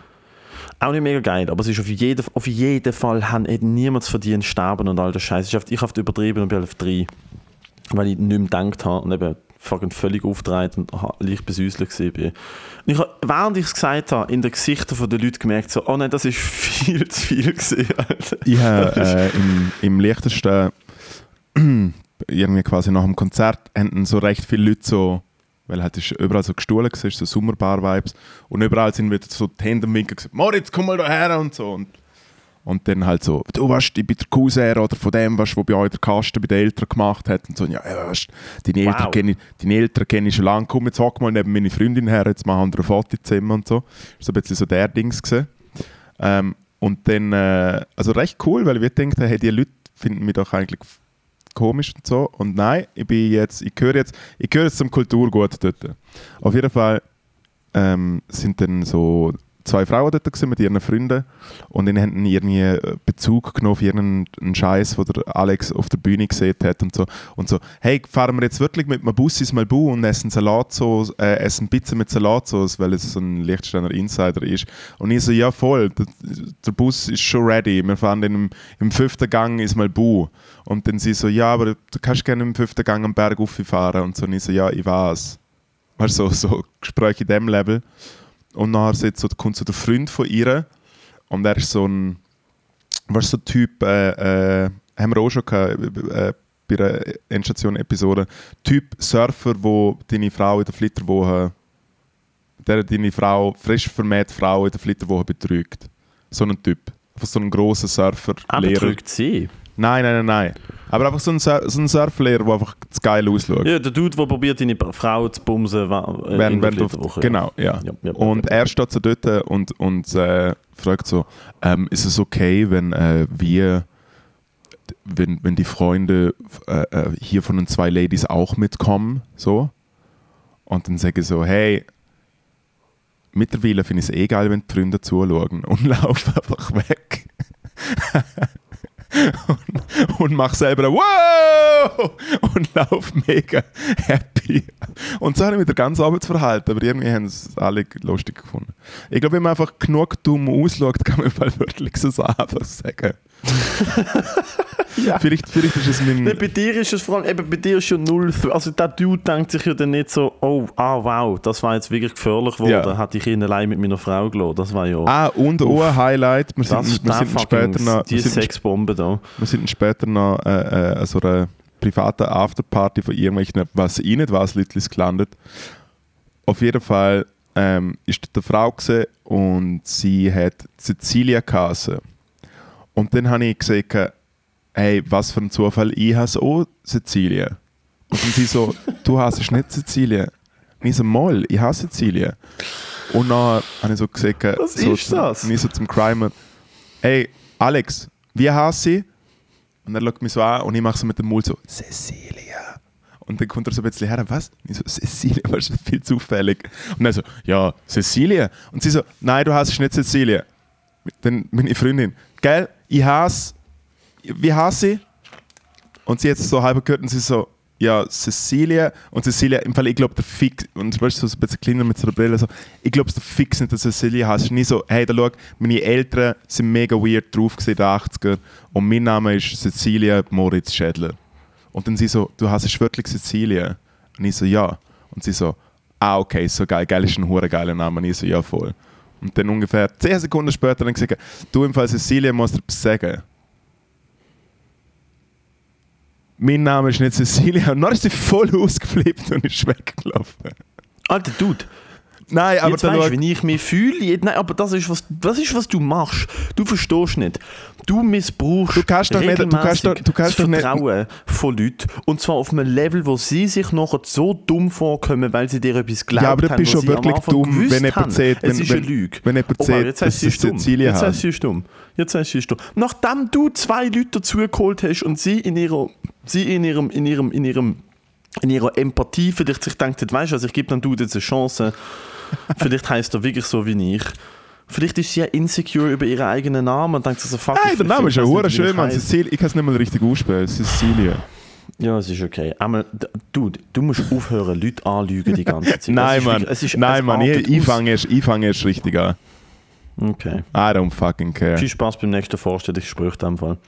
Auch nicht mega geil, aber es ist auf jeden, auf jeden Fall, hat niemand verdient sterben und all das Scheiß. Ich habe ich hab übertrieben und bin auf drei, weil ich nicht mehr gedacht habe und eben fucking völlig aufgedreht und leicht besäuslich. Und ich habe, während ich es gesagt habe, in den Gesichtern der Leute gemerkt, so, oh nein, das ist viel zu viel gewesen, Alter. Ich habe äh, im, im leichtesten, irgendwie quasi nach dem Konzert, hatten so recht viele Leute so, weil halt ist überall so gestohlen war, so Sommerbar-Vibes und überall sind wieder so die Hände im Winkel gesagt, Moritz, komm mal da her und so. Und Und dann halt so, du weißt, ich bin der Cousin oder von dem, wo bei euch der Kasten bei den Eltern gemacht hat. Und so, ja, weißt, deine, Wow. Eltern kenne ich, deine Eltern kenne ich schon lange. Komm, jetzt hock mal neben meine Freundin her, jetzt machen wir ein Foto zusammen und so. Das war so ein bisschen so der Dings. Gewesen. Ähm, und dann, äh, also recht cool, weil wir denken, hey, die Leute finden mich doch eigentlich komisch und so. Und nein, ich bin jetzt, ich gehöre jetzt, ich gehöre jetzt zum Kulturgut dort. Auf jeden Fall ähm, sind dann so zwei Frauen dort gewesen mit ihren Freunden und die haben irgendwie äh, Bezug genommen auf irgendeinen Scheiß, den der Alex auf der Bühne gesehen hat und so. Und so, hey, fahren wir jetzt wirklich mit einem Bus ins Malbu und essen Salatsauce, äh, essen Pizza mit Salatsauce, weil es so ein Lichtsteiner Insider ist. Und ich so, ja voll, der, der Bus ist schon ready, wir fahren dann im, im fünften Gang ins Malbu. Und dann sie so, ja, aber du kannst gerne im fünften Gang am Berg fahren und so. Und ich so, ja, ich weiß. Weißt du, so, so Gespräche in dem Level. Und nachher so, kommt so der Freund von ihr und er ist so ein, weißt so Typ, äh, äh, haben wir auch schon gehabt, äh, bei einer Endstation-Episode, Typ Surfer, wo deine Frau in der Flitterwoche, der deine Frau, frisch vermählte Frau in der Flitterwoche betrügt. So ein Typ. Einfach so ein grosser Surfer, Aber Lehrer. drückt sie. Nein, nein, nein, nein. Aber einfach so ein, Sur so ein Surflehrer, der einfach zu geil ausschaut. Ja, der Dude, der probiert, deine Frau zu bumsen äh, der während du, Flitterwoche. genau, ja. Ja, ja, und er steht so dort und, und äh, fragt so, ähm, ist es okay, wenn äh, wir, wenn, wenn die Freunde äh, äh, hier von den zwei Ladies auch mitkommen, so? Und dann sage ich so, hey, mittlerweile finde ich es eh geil, wenn die Freunde zuschauen und laufe einfach weg. Und, und mach selber Wow! und lauf mega happy. Und so habe ich mich den ganzen Abend verhalten, aber irgendwie haben es alle lustig gefunden. Ich glaube, wenn man einfach genug dumm ausschaut, kann man mal wirklich so einfach sagen. Ja. Vielleicht, vielleicht ist es mein... Nee, bei dir ist es vor allem, eben bei dir ist schon null, also der Dude denkt sich ja dann nicht so, oh, ah, wow, das war jetzt wirklich gefährlich geworden, Ja. hätte ich ihn allein mit meiner Frau gelassen, das war ja, Ah, und auch ein Highlight, wir das sind, ist wir sind später noch... die Sexbombe da. wir sind später noch äh, äh, so einer privaten Afterparty von irgendwelchen, was ich nicht weiß, Leuten gelandet. Auf jeden Fall ähm, ist dort eine Frau gewesen und sie hat Cecilia geheißen. Und dann habe ich gesagt, hey, was für ein Zufall, ich heiße auch Cecilia. Und dann sie so, du heißt nicht Cecilia. Und ich so, moll, ich heiße Cecilia. Und dann habe ich so gesagt, Was so ist zum, das? Und ich so zum Crimer, hey, Alex, wie heißt sie? Und er schaut mich so an und ich mache so mit dem Mund so, Cecilia. Und dann kommt er so ein bisschen her, was? Und ich so, Cecilia, was ist viel zufällig. Und er so, ja, Cecilia. Und sie so, nein, du heißt nicht Cecilia. Dann meine Freundin, gell, ich hasse, wie hasse ich? Und sie es so halb gehört und sie so, ja, Cecilia. Und Cecilia, im Fall, ich glaube, der Fix, und weißt du, so ein bisschen kleiner mit so einer Brille, so, ich glaube, der Fix nicht, dass Cecilia heißt. Nie so, hey, da schau, meine Eltern sind mega weird drauf gesehen, in den 80er. Und mein Name ist Cecilia Moritz Schädler. Und dann sie so, du heißt wirklich Cecilia? Und ich so, ja. Und sie so, ah, okay, so geil, geil ist ein hure geiler Name. Und ich so, ja, voll. Und dann ungefähr 10 Sekunden später dann gesagt, du im Fall Cecilia musst etwas sagen. Mein Name ist nicht Cecilia. Und dann ist sie voll ausgeflippt und ist weggelaufen. Alter Dude, Nein, aber jetzt weißt wie ich mich fühle. Nein, aber das ist, was, das ist, was du machst. Du verstehst nicht. Du missbrauchst Du kannst doch nicht- du kannst doch- du kannst das doch nicht- Vertrauen von Leuten. Und zwar auf einem Level, wo sie sich nachher so dumm vorkommen, weil sie dir etwas glaubt Ja, aber du bist schon wirklich dumm, wenn jemand sagt, Es wenn- ist wenn- eine Lüge. wenn jemand Oh, jetzt dass heißt sie es ist dumm. Cecilia Jetzt heißt. sie dumm. Jetzt heißt sie dumm. Nachdem du zwei Leute dazugeholt hast und sie in ihrer, sie in ihrem, in ihrem, in ihrem in ihrer Empathie vielleicht sich denkt, weißt du, also ich gebe dann du jetzt eine Chance. Vielleicht heißt er wirklich so wie ich. Vielleicht ist sie ja insecure über ihren eigenen Namen und denkt so, fuck. Ich- der Name ist ja hure schön. Cecilia, ich kann es nicht mal richtig aussprechen. Cecilia. Ja, es ist okay. Aber du, du musst aufhören, Leute anlügen die ganze Zeit. Nein, ist Mann. ist- Nein, Mann. Ich, ich fange erst, ich fange erst richtig an. Okay. I don't fucking care. Viel Spaß beim nächsten Vorstellungsgespräch in dem Fall.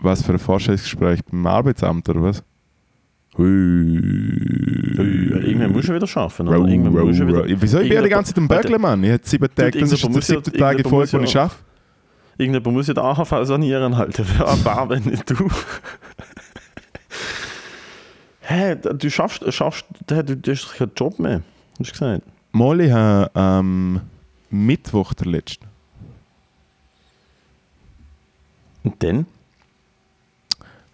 Was für ein Vorstellungsgespräch beim Arbeitsamt oder was? Irgendwann musst du wieder arbeiten. Oder? Irgendwann musst du wieder. Wieso? Ich bin ja die ganze Zeit am Bögeln, Mann. Ich hätte sieben Tage, das ist der muss ja- siebte Tag in Folge, wo muss ich arbeite. Irgendjemand muss ja den AHV sanieren halten. Wer wenn nicht du? Hä, du schaffst, schaffst du, du hast keinen Job mehr. Hast du gesagt? Mal, ich habe am Mittwoch der letzte. Und dann?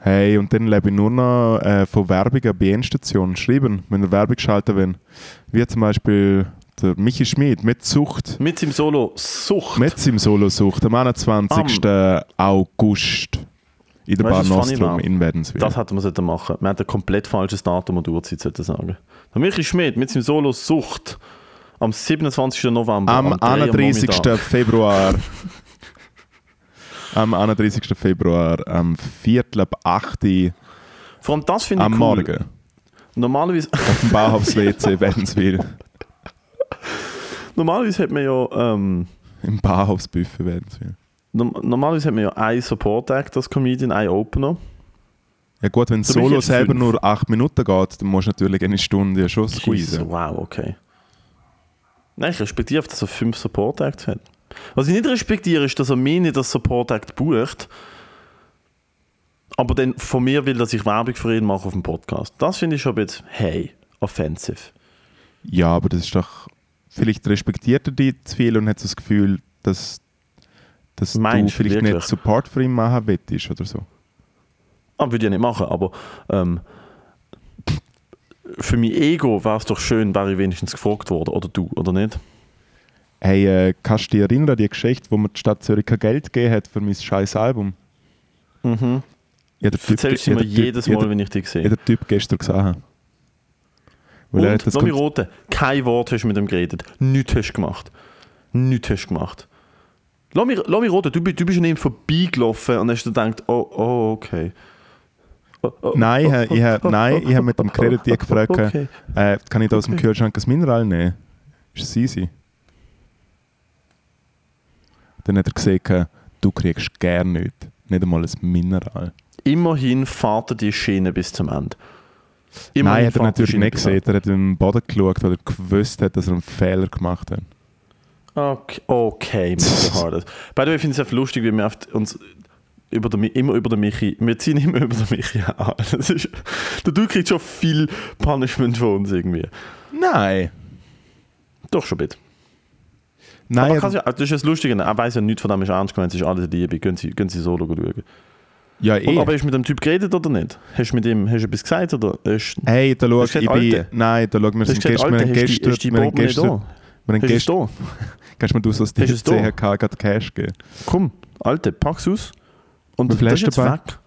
Hey, und dann lebe ich nur noch äh, von Werbungen bei Endstationen schreiben, wenn ihr Werbung schalten wollt. Wie zum Beispiel der Michi Schmid mit Sucht. Mit seinem Solo Sucht. Mit seinem Solo-Sucht am 21. August in der Weißt Bar Nostrum in Wädenswil. Das hätte man sollten machen. Man hat ein komplett falsches Datum und Uhrzeit sollten sagen. Der Michi Schmidt mit seinem Solo Sucht am 27. November. Am am 31. Nachmittag. Februar. am 31. Februar, am Viertel ab 8 Uhr Vor allem das finde ich am cool. Morgen. Normalerweise, Auf dem Bauhaus-WC Wädenswil. normalerweise hat man ja... Ähm, Im Bauhausbuffet Wädenswil. norm- normalerweise hat man ja einen Support Act als Comedian, einen Opener. Ja gut, wenn ich Solo selber fünf. nur 8 Minuten geht, dann musst du natürlich eine Stunde ja schon squeezen. wow, okay. Nein, ich respektiere, dass er fünf Support Acts hat. Was ich nicht respektiere, ist, dass er mir nicht das Support Act bucht, aber dann von mir will, dass ich Werbung für ihn mache auf dem Podcast. Das finde ich schon ein bisschen, hey, offensive. Ja, aber das ist doch... Vielleicht respektiert er dich zu viel und hat so das Gefühl, dass, dass du Meinst du vielleicht wirklich? nicht Support für ihn machen willst oder so. Ah, würde ich ja nicht machen, aber ähm, für mein Ego wäre es doch schön, wäre ich wenigstens gefragt worden, oder du, oder nicht? Hey, äh, kannst du dich erinnern an die Geschichte, wo mir die Stadt Zürich kein Geld gegeben hat für mein scheiß Album? Mhm. Ja, der Typ, Erzählst du mir jedes Mal, der- wenn ich dich sehe. der Typ gestern gesehen. Weil er hat Und, das mich Kon- roten, kein Wort hast du mit ihm geredet. Nichts hast du gemacht. Nichts hast du gemacht. Lass mich, lass mich roten, du, bist- du bist an ihm vorbeigelaufen und hast dir gedacht, oh, oh okay. Oh, oh, Nein, oh, ich, ich, oh, nein, ich habe mit dem Credit oh, gefragt, okay. äh, kann ich da aus dem. Kühlschrank ein Mineral nehmen? Ist es easy? Dann hat er gesagt, du kriegst gar nichts. Nicht einmal ein Mineral. Immerhin fahrt er die Schiene bis zum Ende. Nein, hat er fährt natürlich nicht gesehen. Er hat im Boden geschaut, weil er gewusst hat, dass er einen Fehler gemacht hat. Okay, okay Mr. Hardes. By the way, ich finde es einfach lustig, wie wir uns über den, immer über den Michi, wir ziehen immer über den Michi an. Das ist, der du kriegst schon viel Punishment von uns irgendwie. Nein! Doch schon bitte. Nein, Aber er- ja, das ist das Lustige, er weiß ja nichts von dem ist ernst gemeint, es ist alles Liebe, gehen Sie, gehen Sie solo schauen. ja, Und, eh. aber hast du mit dem Typ geredet oder nicht? Hast du mit ihm hast du etwas gesagt? Oder hast, Hey, da schau, Hast ich gesagt, bin... Alte? Nein, da schau, wir hast sind gestern... Wir haben hast die- gestern... hast du die Wir Portemonnaie gestern... da? Wir haben Hast du es gestern... da? Kannst du mir du so aus Hast da? der CHK gerade Cash geben? Komm, Alte, pack's aus. Und das hast ist du jetzt dabei? weg.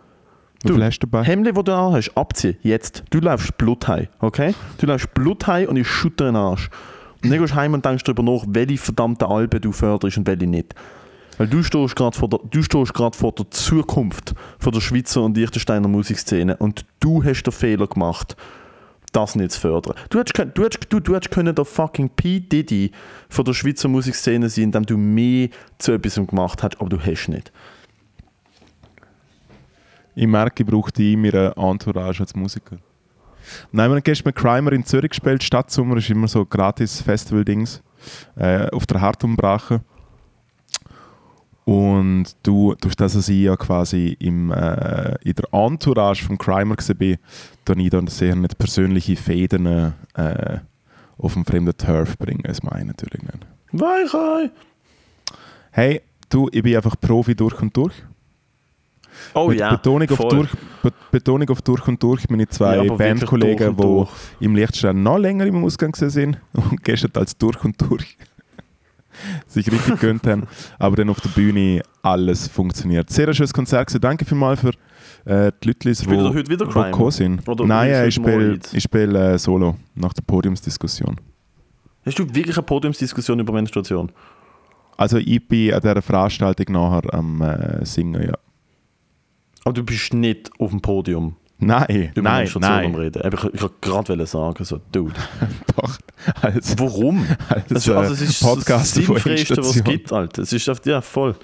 Du, hast du dabei? Hemd, das du anhast, abziehen. Jetzt. Du läufst bluthei, okay? Du läufst bluthei und ich schütte den Arsch. Und dann gehst du heim und denkst darüber nach, welche verdammte Alben du förderst und welche nicht. Weil du stehst gerade vor, der- du stehst vor der Zukunft von der Schweizer und Liechtensteiner Musikszene und du hast den Fehler gemacht, das nicht zu fördern. Du hättest, du hättest, du, du hättest können der fucking P. Diddy von der Schweizer Musikszene sein, indem du mehr zu etwas gemacht hast, aber du hast nicht. Ich merke, ich brauche die in meiner Entourage als Musiker. Nein, wir haben gestern mit Crimer in Zürich gespielt. Stadtsommer ist immer so gratis Festival-Dings. Äh, auf der Hartumbrache. Und du, durch das, dass ich ja quasi im, äh, in der Entourage von Crimer war, dann ich dann sehr nicht persönliche Fäden äh, auf dem fremden Turf bringen. Das meine ich natürlich nicht. Weichei! Hey, du, ich bin einfach Profi durch und durch. Oh Mit ja, Betonung, auf durch, Be Betonung auf durch und durch. Meine Ja, zwei durch Bandkollegen, die durch. im Lichtstein noch länger im Ausgang sind und gestern als durch und durch sich richtig gönnt haben. Aber dann auf der Bühne alles funktioniert. Sehr ein schönes Konzert gewesen. Danke vielmals für äh, die Leute, die Spielt er heute wieder Crime? gekommen sind. Oder Nein, äh, ich spiele spiel, äh, Solo nach der Podiumsdiskussion. Hast du wirklich eine Podiumsdiskussion über Menstruation? Also ich bin an dieser Veranstaltung nachher am äh, Singen, ja. Aber du bist nicht auf dem Podium Nein, über nein, Menstruation am nein, Reden. Ich, ich wollte gerade sagen, so, Dude. doch. Als, Warum? als Also, also es ist Podcast das Sinnfreieste, was es gibt, Alter. Es ist auf, ja, voll.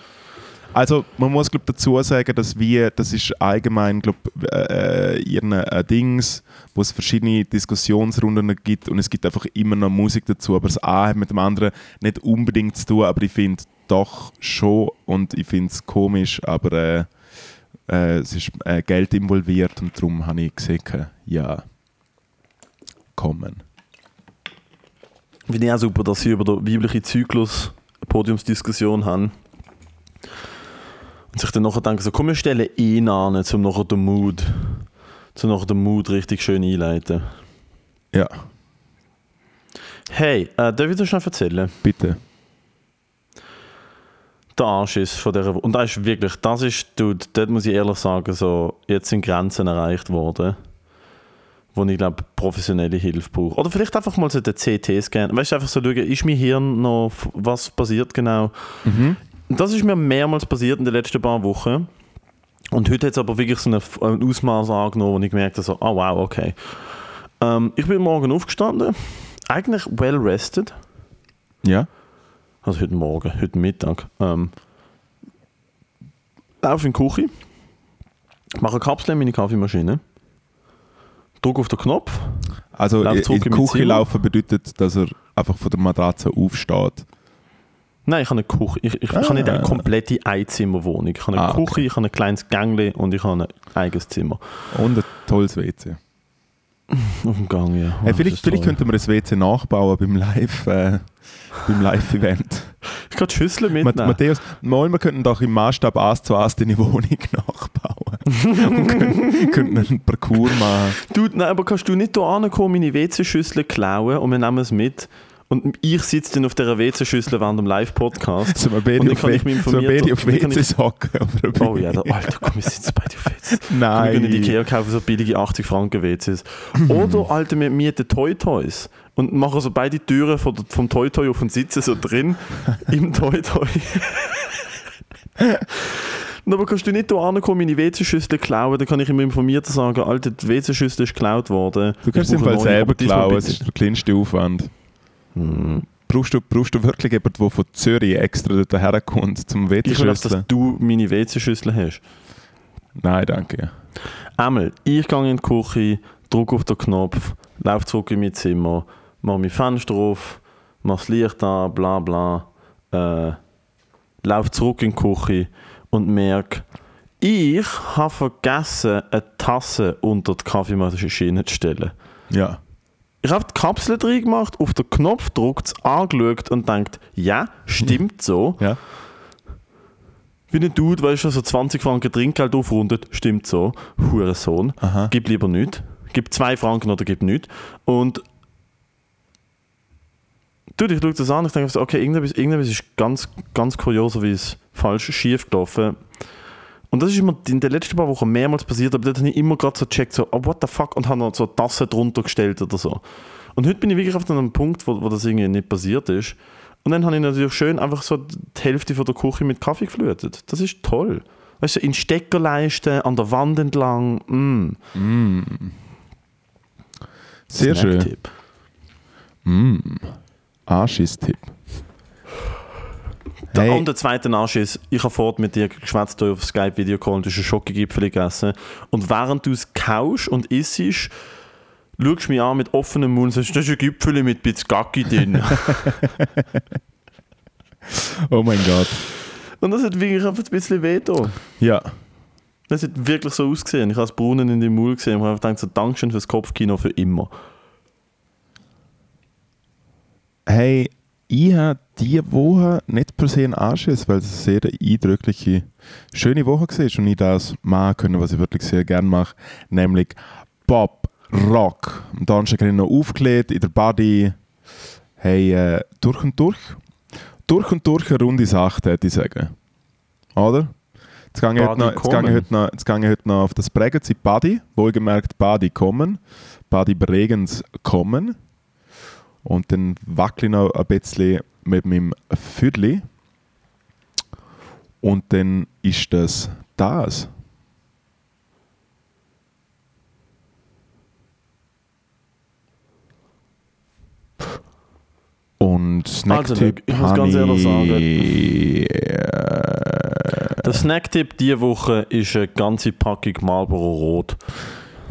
Also man muss glaub, dazu sagen, dass wir, das ist allgemein glaub, äh, ihren äh, Dings, wo es verschiedene Diskussionsrunden gibt und es gibt einfach immer noch Musik dazu, aber das eine hat mit dem anderen nicht unbedingt zu tun, aber ich finde doch schon und ich finde es komisch, aber äh, äh, es ist äh, Geld involviert und darum habe ich gesagt, ja, kommen. Finde ich auch super, dass sie über den weiblichen Zyklus eine Podiumsdiskussion haben. Und sich dann nachher denken, so, komm, wir stellen ihn an, um nachher den Mood, um nachher den Mood richtig schön einleiten. Ja, Hey, äh, darf ich dir schnell erzählen? bitte. Der Arsch ist von dieser Und das ist wirklich, das ist, dude, dort muss ich ehrlich sagen, so, jetzt sind Grenzen erreicht worden, wo ich glaube, professionelle Hilfe brauche. Oder vielleicht einfach mal so den CT-Scan. Weißt du, einfach so schauen, ist mein Hirn noch, was passiert genau? Mhm. Das ist mir mehrmals passiert in den letzten paar Wochen. Und heute hat es aber wirklich so eine, ein Ausmaß angenommen, wo ich gemerkt habe, so, oh wow, okay. Ähm, ich bin morgen aufgestanden, eigentlich well rested. Ja. Also heute Morgen, heute Mittag. Ähm, laufe in die Küche, mache eine Kapsel in meine Kaffeemaschine, drücke auf den Knopf. Also Lauf in die in mein Küche laufen bedeutet, dass er einfach von der Matratze aufsteht. Nein, ich habe eine Küche. Ich, ich, ich habe nicht eine komplette Einzimmerwohnung. Ich habe eine Ah, Küche, okay. ich habe ein kleines Gängli und ich habe ein eigenes Zimmer. Und ein tolles WC. Auf dem Gang, ja. Hey, das vielleicht vielleicht könnten wir ein WC nachbauen beim Live, äh, beim Live-Event. Ich kann die Schüssel mitnehmen. Matthäus, mal, wir könnten doch im Maßstab 1 zu 1 deine Wohnung nachbauen. Und können, können einen Parcours machen. Du, nein, aber kannst du nicht hier ankommen, meine WC-Schüssel klauen und wir nehmen es mit? Und ich sitze dann auf dieser WC-Schüssel während dem Live-Podcast. Wir Und dann kann ich mich wir beide informiert- auf auf der Oh ja, der, Alter, komm, wir sitzen beide auf. Wir Nein. gehen in die Ikea kaufen so billige 80 Franken WCs. Oder, Alter, wir mieten Toy Toys und machen so beide Türen vom Toy Toy auf und sitzen so drin im Toy Toy. Und aber kannst du nicht hier ankommen, meine WC-Schüssel klauen, dann kann ich ihm informiert sagen, Alter, die WC-Schüssel ist geklaut worden. Du kannst Ich im Fall selber klauen, das ist der kleinste Aufwand. Brauchst, du, brauchst du wirklich jemanden, der von Zürich extra dort herkommt, zum Ich will, auch, dass WC-Schüsseln? du meine WC-Schüssel hast. Nein, danke. Einmal, ich gehe in die Küche, drücke auf den Knopf, laufe zurück in mein Zimmer, mache mein Fenster auf, mache das Licht an, bla bla. Äh, laufe zurück in die Küche und merke, ich habe vergessen, eine Tasse unter die Kaffeemaschine zu stellen. Ja. Ich habe die Kapsel drin gemacht, auf den Knopf gedrückt, angeschaut und denkt, ja, stimmt so. Ja. Wie ein Dude, weißt du, so 20 Franken Trinkgeld aufrundet, stimmt so. Hurensohn. Aha. Gib lieber nichts. Gib 2 Franken oder gib nichts. Und Dude, ich schaue das an, ich denke so, okay, irgendetwas, irgendetwas ist ganz, ganz kurioserweise falsch, schief gelaufen. Und das ist immer in den letzten paar Wochen mehrmals passiert, aber dort habe ich immer gerade so gecheckt, so, oh, what the fuck, und habe noch so Tasse drunter gestellt oder so. Und heute bin ich wirklich auf einem Punkt, wo, wo das irgendwie nicht passiert ist. Und dann habe ich natürlich schön einfach so die Hälfte von der Küche mit Kaffee geflutet. Das ist toll. Weißt du, in Steckerleisten, an der Wand entlang. Mm. Sehr schön. Snacktipp. Arschis-Tipp. Der, Hey. Und der zweite Arsch ist, ich habe vorhin mit dir geschwätzt auf Skype-Video-Call und du hast einen Schokogipfel gegessen. Und während du es kaust und isst, schaust du mich an mit offenem Mund und sagst, das ist ein Gipfel mit ein bisschen Gacki drin. Oh mein Gott. und das hat wirklich einfach ein bisschen weh da. Ja. Das hat wirklich so ausgesehen. Ich habe das Brunnen in den Mund gesehen und habe gedacht, so, Dankeschön fürs Kopfkino für immer. Hey, ich habe diese Woche nicht per se einen Anschiss, weil es eine sehr eindrückliche, schöne Woche war und ich das machen können, was ich wirklich sehr gerne mache, nämlich Pop, Rock. Am Donnerstag habe ich noch aufgelegt in der Body. Hey, äh, durch und durch. Durch und durch eine runde Sache, würde ich sagen. Oder? Jetzt gehe ich, heute noch, jetzt gehe ich, heute noch, jetzt gehe ich heute noch auf das Bregenzi Body. Wohlgemerkt, Body kommen. Body Bregens kommen. Und dann wackle ich noch ein bisschen mit meinem Viertel. Und dann ist das das. Und Snacktipp ich muss ganz ehrlich ich, äh, Der Snacktipp diese Woche ist eine ganze Packung Marlboro Rot.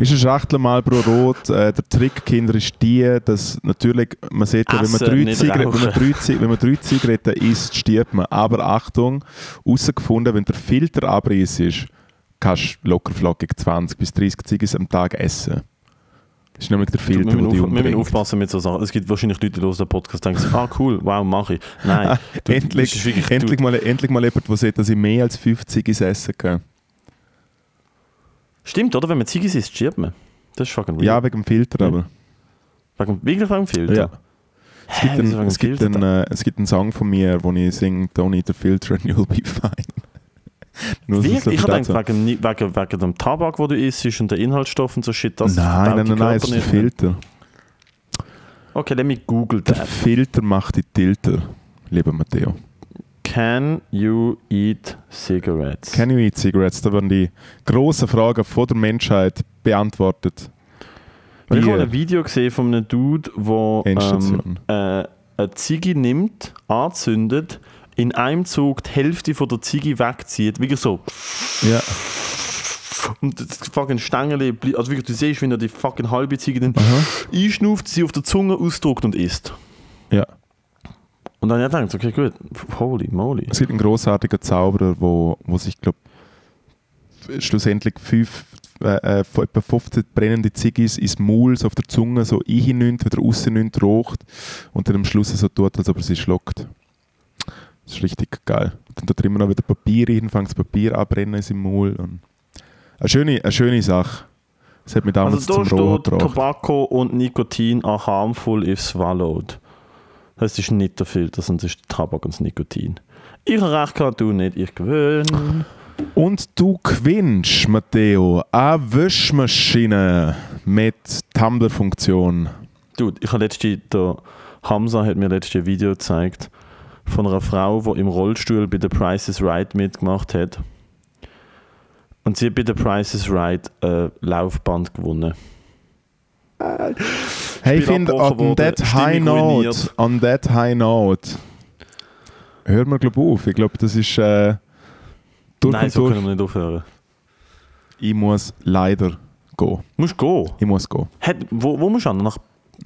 Ist eine Schachtel Marlboro Rot. Äh, der Trick, Kinder, ist die, dass natürlich, man sieht ja, wenn man, drei Zigaretten, wenn, man drei, wenn man drei Zigaretten isst, stirbt man. Aber Achtung, herausgefunden, wenn der Filter abriss ist, kannst du locker flockig 20 bis 30 Zigaretten am Tag essen. ist nämlich der Filter, der die auf, wir müssen umbringt. aufpassen mit so Sachen. Es gibt wahrscheinlich Leute, die hören den Podcast denken, ah cool, wow, mache ich. Nein, du, endlich, das ist wirklich, endlich, mal, endlich mal jemand, der sieht, dass ich mehr als 50 ins Essen gehe. Stimmt, oder? Wenn man Ziggis isst, stirbt man. Das ist fucking Ja, wegen dem Filter, aber. Wegen, wirklich wegen dem Filter? Ja. Es gibt, Hä, einen, es, gibt einen, äh, es gibt einen Song von mir, wo ich singe Don't eat the filter and you'll be fine. Nur, Wirklich? Ich so habe versteht gedacht, wegen, wegen, wegen dem Tabak, wo du isst und der Inhaltsstoff und so Shit, das Nein, nein, nein, nein, es ist der. Filter. Okay, let me google Der that. Filter macht die Tilter, lieber Matteo. Can you eat cigarettes? Can you eat cigarettes? Da werden die grossen Fragen von der Menschheit beantwortet. Weil ich habe ein Video gesehen von einem Dude, der ähm, äh, eine Ziege nimmt, anzündet, in einem Zug die Hälfte von der Ziege wegzieht, wirklich so. Ja, Und das fucking Stängel, also wirklich, du siehst, wie er die fucking halbe Ziege dann einschnauft, sie auf der Zunge ausdruckt und isst. ja. Und dann ich gedacht, okay, gut, holy moly. Es gibt einen großartigen Zauberer, wo, wo sich, glaube schlussendlich fünf, äh, äh, von etwa 15 brennende Ziggis ins Maul, so auf der Zunge, so einnimmt, wieder rausnimmt, raucht und dann am Schluss so tut, als ob er sie schluckt. Das ist richtig geil. Dann tut er immer noch wieder Papier rein, fängt das Papier abbrennen in seinem Maul. Und eine, schöne, eine schöne Sache. Das hat mich damals Also da zum steht, gebracht. Tobacco und Nikotin are harmful if swallowed. Das ist nicht der Filter, sondern das ist der Tabak und das Nikotin. Ich habe recht gehabt, du nicht, ich gewöhne. Und du gewinnst, Matteo, eine Wäschmaschine mit Tumblr-Funktion. Dude, ich habe letzte, der Hamza hat mir letztes ein Video gezeigt von einer Frau, die im Rollstuhl bei The Price is Right mitgemacht hat. Und sie hat bei The Price is Right ein Laufband gewonnen. Hey, ich finde, on worden, that high note, on that high note, hören wir glaub auf. Ich glaube, das ist äh, durch Nein, und so durch. können wir nicht aufhören. Ich muss leider gehen. Musst gehen. Ich muss gehen. Hat, wo, wo musst du an? Nach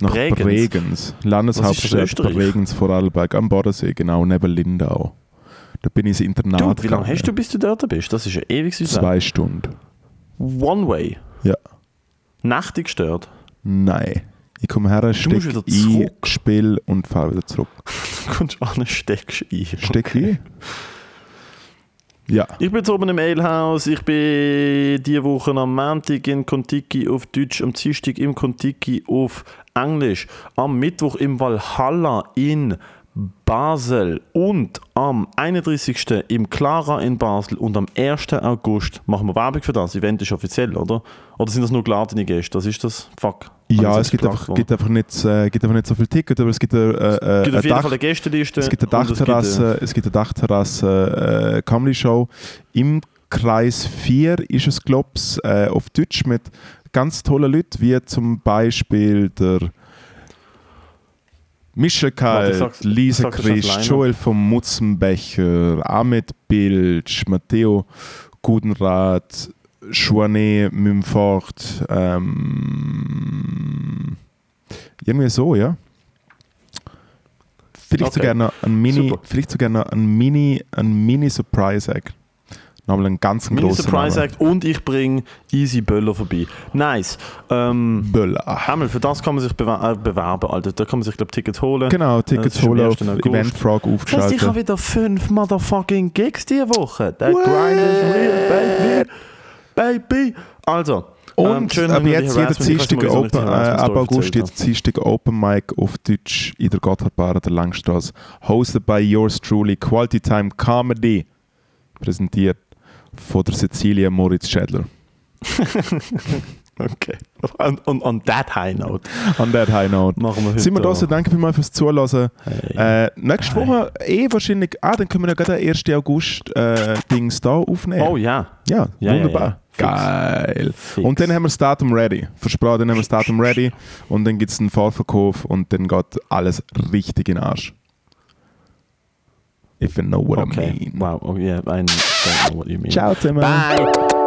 Nach Bregenz? Bregenz. Landeshauptstadt? Bregenz Vorarlberg am Bodensee, genau, neben Lindau. Da bin ich ins Internat Dude, wie lange gegangen. hast du, bis du dort bist? Das ist ja ewig. Zwei Stunden. One way. Ja. Nächtig gestört. Nein. Ich komme her, musst steck wieder ein, zurück. spiel und fahre wieder zurück. Du kommst an, steckst ein. Steck ein? Ja. Ich bin jetzt oben im Alehouse. Ich bin diese Woche am Montag in Kontiki auf Deutsch, am Dienstag im Kontiki auf Englisch, am Mittwoch im Valhalla in Basel und am 31. im Clara in Basel und am 1. August machen wir Werbung für das. Event ist offiziell, oder? Oder sind das nur geladene Gäste? Was ist das? Fuck. Ja, es gibt einfach, gibt, einfach nicht, äh, gibt einfach nicht so viel Ticket, aber es gibt, äh, äh? Es gibt eine, auf jeden Dach, Fall eine Gästeliste. es gibt eine äh, Dachterrasse, es gibt eine Dachterrasse äh, Comedy Show. Im Kreis 4 ist es, glaube ich, äh, auf Deutsch mit ganz tollen Leuten, wie zum Beispiel der Michel Warte, Kalt, auf Christ. Joel vom Mutzenbecher, Ahmed Bilge, Matteo Gudenrath, Joanne Mümfort, ähm, irgendwie so, ja. Vielleicht Okay. sogar noch ein Mini, Super. vielleicht sogar noch ein Mini, ein Mini Surprise Act. Nochmal einen ganz großen Surprise Namen. Act und ich bringe Easy Böller vorbei. Nice. Ähm, Böller. Hamel, für das kann man sich bewer äh, bewerben, Alter. Da kann man sich, glaube Tickets holen. Genau, Tickets holen auf 1. August. Eventfrog Das heißt, ich aufgeschaltet. habe wieder fünf motherfucking Gigs diese Woche. Der What? Grind is real, baby. Baby. Also, ähm, Und schön, ab jetzt ich weiß Dienstag ich Open, äh, ab August jetzt Dienstag Open Mic auf Deutsch in der Gotthardbar der Langstrasse. Hosted by yours truly, Quality Time Comedy. Präsentiert von der Cecilia Moritz Schädler. Okay. On, on, on that high note On that high note. machen wir heute. Sind wir da so, danke vielmals fürs Zuhören. Hey. Äh, nächste Woche eh wahrscheinlich, ah, dann können wir ja gerade den 1. August äh, Dings da aufnehmen. Oh ja. Ja, Ja, ja, wunderbar. ja. Geil. Fix. Und dann haben wir das Datum ready. Versprochen, dann haben wir das Datum ready. Und dann gibt es einen Vorverkauf und dann geht alles richtig in den Arsch. If you know what I mean. Wow. Oh, yeah, I don't know what you mean. Ciao zusammen. Bye.